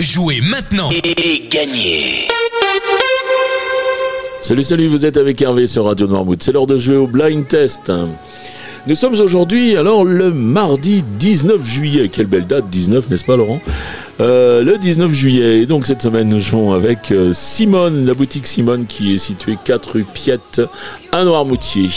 Jouez maintenant et gagnez Salut, salut, vous êtes avec Hervé sur Radio Noirmouth. C'est l'heure de jouer au blind test. Nous sommes aujourd'hui, alors, le mardi 19 juillet. Quelle belle date, 19, n'est-ce pas, Laurent? Euh, le 19 juillet. Et donc cette semaine, nous jouons avec euh, Simone, la boutique Simone qui est située 4 rue Piette à Noirmoutier.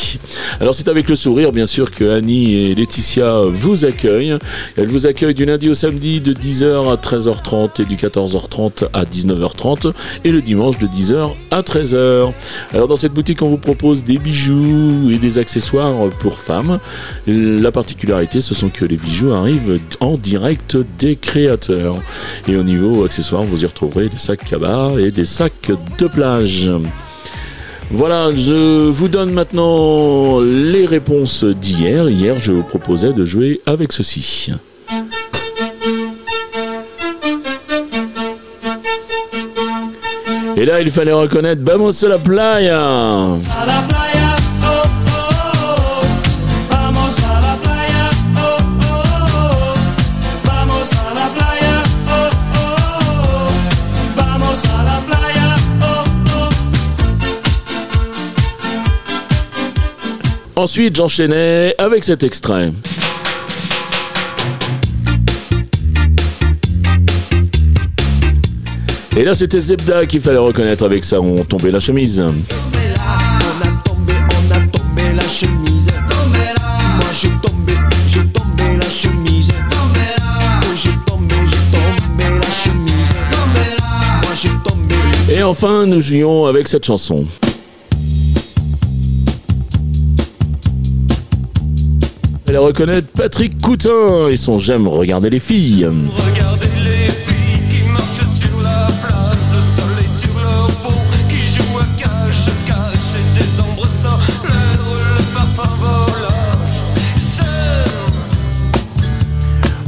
Alors c'est avec le sourire bien sûr que Annie et Laetitia vous accueillent. Elles vous accueillent du lundi au samedi de 10h à 13h30 et du 14h30 à 19h30 et le dimanche de 10h à 13h. Alors dans cette boutique, on vous propose des bijoux et des accessoires pour femmes. La particularité, ce sont que les bijoux arrivent en direct des créateurs. Et au niveau accessoires, vous y retrouverez des sacs cabas et des sacs de plage. Voilà, je vous donne maintenant les réponses d'hier. Hier, je vous proposais de jouer avec ceci. Et là, il fallait reconnaître Vamos a la playa. Ensuite, j'enchaînais avec cet extrait. Et là, c'était Zebda qu'il fallait reconnaître avec ça, on tombait la chemise. C'est là, on a tombé, on a tombé la chemise. Moi j'ai tombé, j'ai tombé la chemise. J'ai tombé, j'ai tombé la chemise. Moi j'ai tombé. Et enfin, nous jouions avec cette chanson. Fallait reconnaître Patrick Coutin et son J'aime regarder les filles.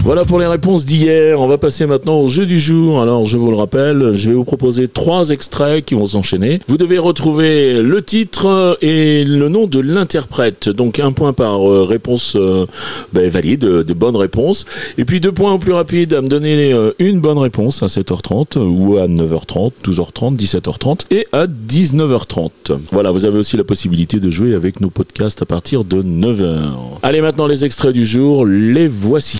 Voilà pour les réponses d'hier. On va passer maintenant au jeu du jour. Alors, je vous le rappelle, je vais vous proposer trois extraits qui vont s'enchaîner. Vous devez retrouver le titre et le nom de l'interprète. Donc, un point par euh, réponse euh, ben, valide, euh, de bonnes réponses. Et puis, deux points au plus rapide à me donner une bonne réponse à 7h30 ou à 9h30, 12h30, 17h30 et à 19h30. Voilà, vous avez aussi la possibilité de jouer avec nos podcasts à partir de 9h. Allez, maintenant les extraits du jour, les voici.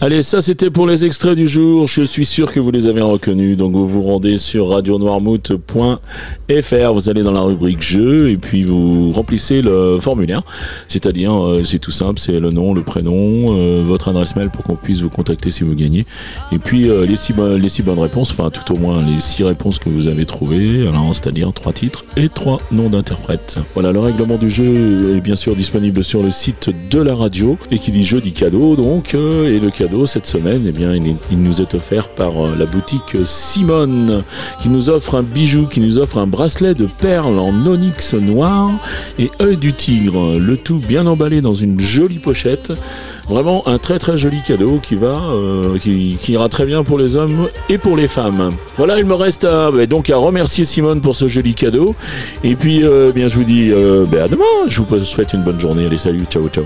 Allez, ça c'était pour les extraits du jour. Je suis sûr que vous les avez reconnus. Donc vous vous rendez sur radionoirmouth.fr. Vous allez dans la rubrique jeux et puis vous remplissez le formulaire. C'est-à-dire, euh, c'est tout simple, c'est le nom, le prénom, euh, votre adresse mail pour qu'on puisse vous contacter si vous gagnez. Et puis euh, les, six, bonnes réponses, enfin tout au moins les six réponses que vous avez trouvées. Alors c'est-à-dire trois titres et trois noms d'interprètes. Voilà, le règlement du jeu est bien sûr disponible sur le site de la radio et qui dit jeu dit cadeau donc et le cadeau cette semaine eh bien il, nous est offert par euh, la boutique Simone qui nous offre un bijou qui nous offre un bracelet de perles en onyx noir et œil du tigre le tout bien emballé dans une jolie pochette Vraiment un très très joli cadeau qui va, euh, qui, ira très bien pour les hommes et pour les femmes. Voilà, il me reste bah, donc à remercier Simone pour ce joli cadeau. Et puis, euh, bien, je vous dis bah, à demain. Je vous souhaite une bonne journée. Allez, salut, ciao, ciao.